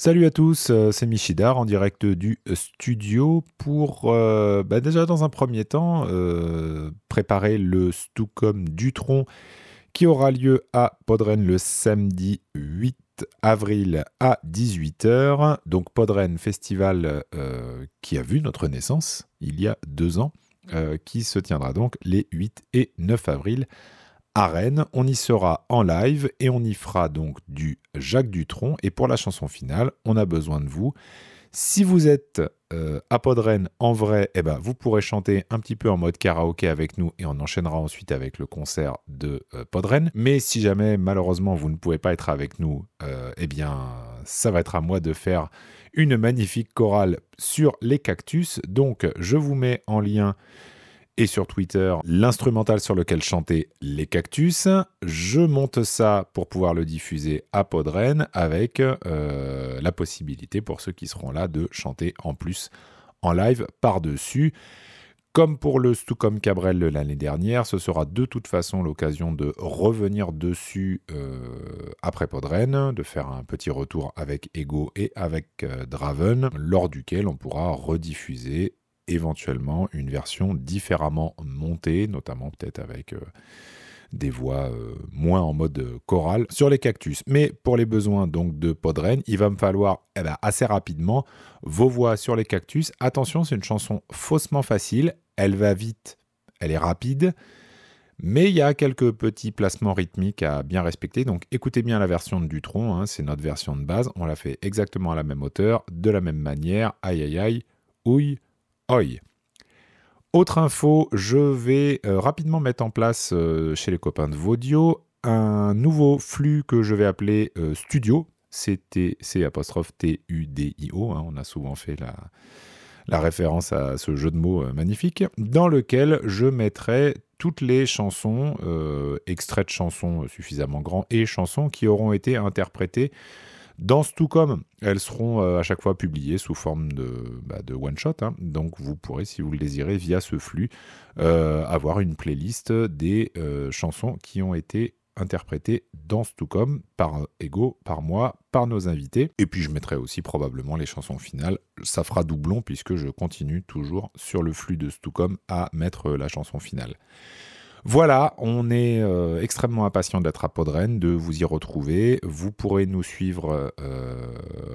Salut à tous, euh, c'est Michidar en direct du studio pour euh, bah déjà dans un premier temps euh, préparer le Stucom Dutron qui aura lieu à Podren le samedi 8 avril à 18h. Donc Podren Festival qui a vu notre naissance il y a deux ans, qui se tiendra donc les 8 et 9 avril à Rennes. On y sera en live et on y fera donc du Jacques Dutronc. Et pour la chanson finale, on a besoin de vous. Si vous êtes euh, à Podren en vrai, eh ben, vous pourrez chanter un petit peu en mode karaoké avec nous et on enchaînera ensuite avec le concert de euh, Podren. Mais si jamais malheureusement vous ne pouvez pas être avec nous, euh, eh bien ça va être à moi de faire une magnifique chorale sur les cactus. Donc je vous mets en lien et sur Twitter l'instrumental sur lequel chanter les cactus. Je monte ça pour pouvoir le diffuser à Podren avec euh, la possibilité pour ceux qui seront là de chanter en plus en live par-dessus. Comme pour le Stucom Cabrel l'année dernière, ce sera de toute façon l'occasion de revenir dessus euh, après Podren, de faire un petit retour avec Ego et avec euh, Draven, lors duquel on pourra rediffuser éventuellement une version différemment montée, notamment peut-être avec euh, des voix euh, moins en mode choral sur les cactus. Mais pour les besoins donc de Podren, il va me falloir eh ben, assez rapidement vos voix sur les cactus. Attention, c'est une chanson faussement facile, elle va vite, elle est rapide. Mais il y a quelques petits placements rythmiques à bien respecter. Donc écoutez bien la version de Dutron, hein, c'est notre version de base. On l'a fait exactement à la même hauteur, de la même manière. Aïe aïe aïe, ouille, autre info, je vais euh, rapidement mettre en place euh, chez les copains de Vaudio un nouveau flux que je vais appeler euh, Studio. C apostrophe T-U-D-I-O. Hein. on a souvent fait la, référence à ce jeu de mots magnifique, dans lequel je mettrai toutes les chansons, extraits de chansons suffisamment grands et chansons qui auront été interprétées dans Stucom, elles seront euh, à chaque fois publiées sous forme de, bah, one-shot. Hein. Donc vous pourrez, si vous le désirez, via ce flux, euh, avoir une playlist des euh, chansons qui ont été interprétées dans Stucom par Ego, par moi, par nos invités. Et puis je mettrai aussi probablement les chansons finales. Ça fera doublon puisque je continue toujours sur le flux de Stucom à mettre la chanson finale. Voilà, on est euh, extrêmement impatient d'être à Podren, de vous y retrouver. Vous pourrez nous suivre euh,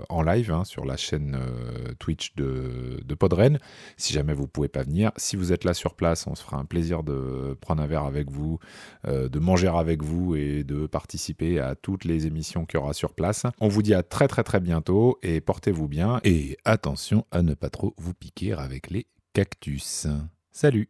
en live hein, sur la chaîne euh, Twitch de, de, Podren, si jamais vous ne pouvez pas venir. Si vous êtes là sur place, on se fera un plaisir de prendre un verre avec vous, de manger avec vous et de participer à toutes les émissions qu'il y aura sur place. On vous dit à très très très bientôt et portez-vous bien. Et attention à ne pas trop vous piquer avec les cactus. Salut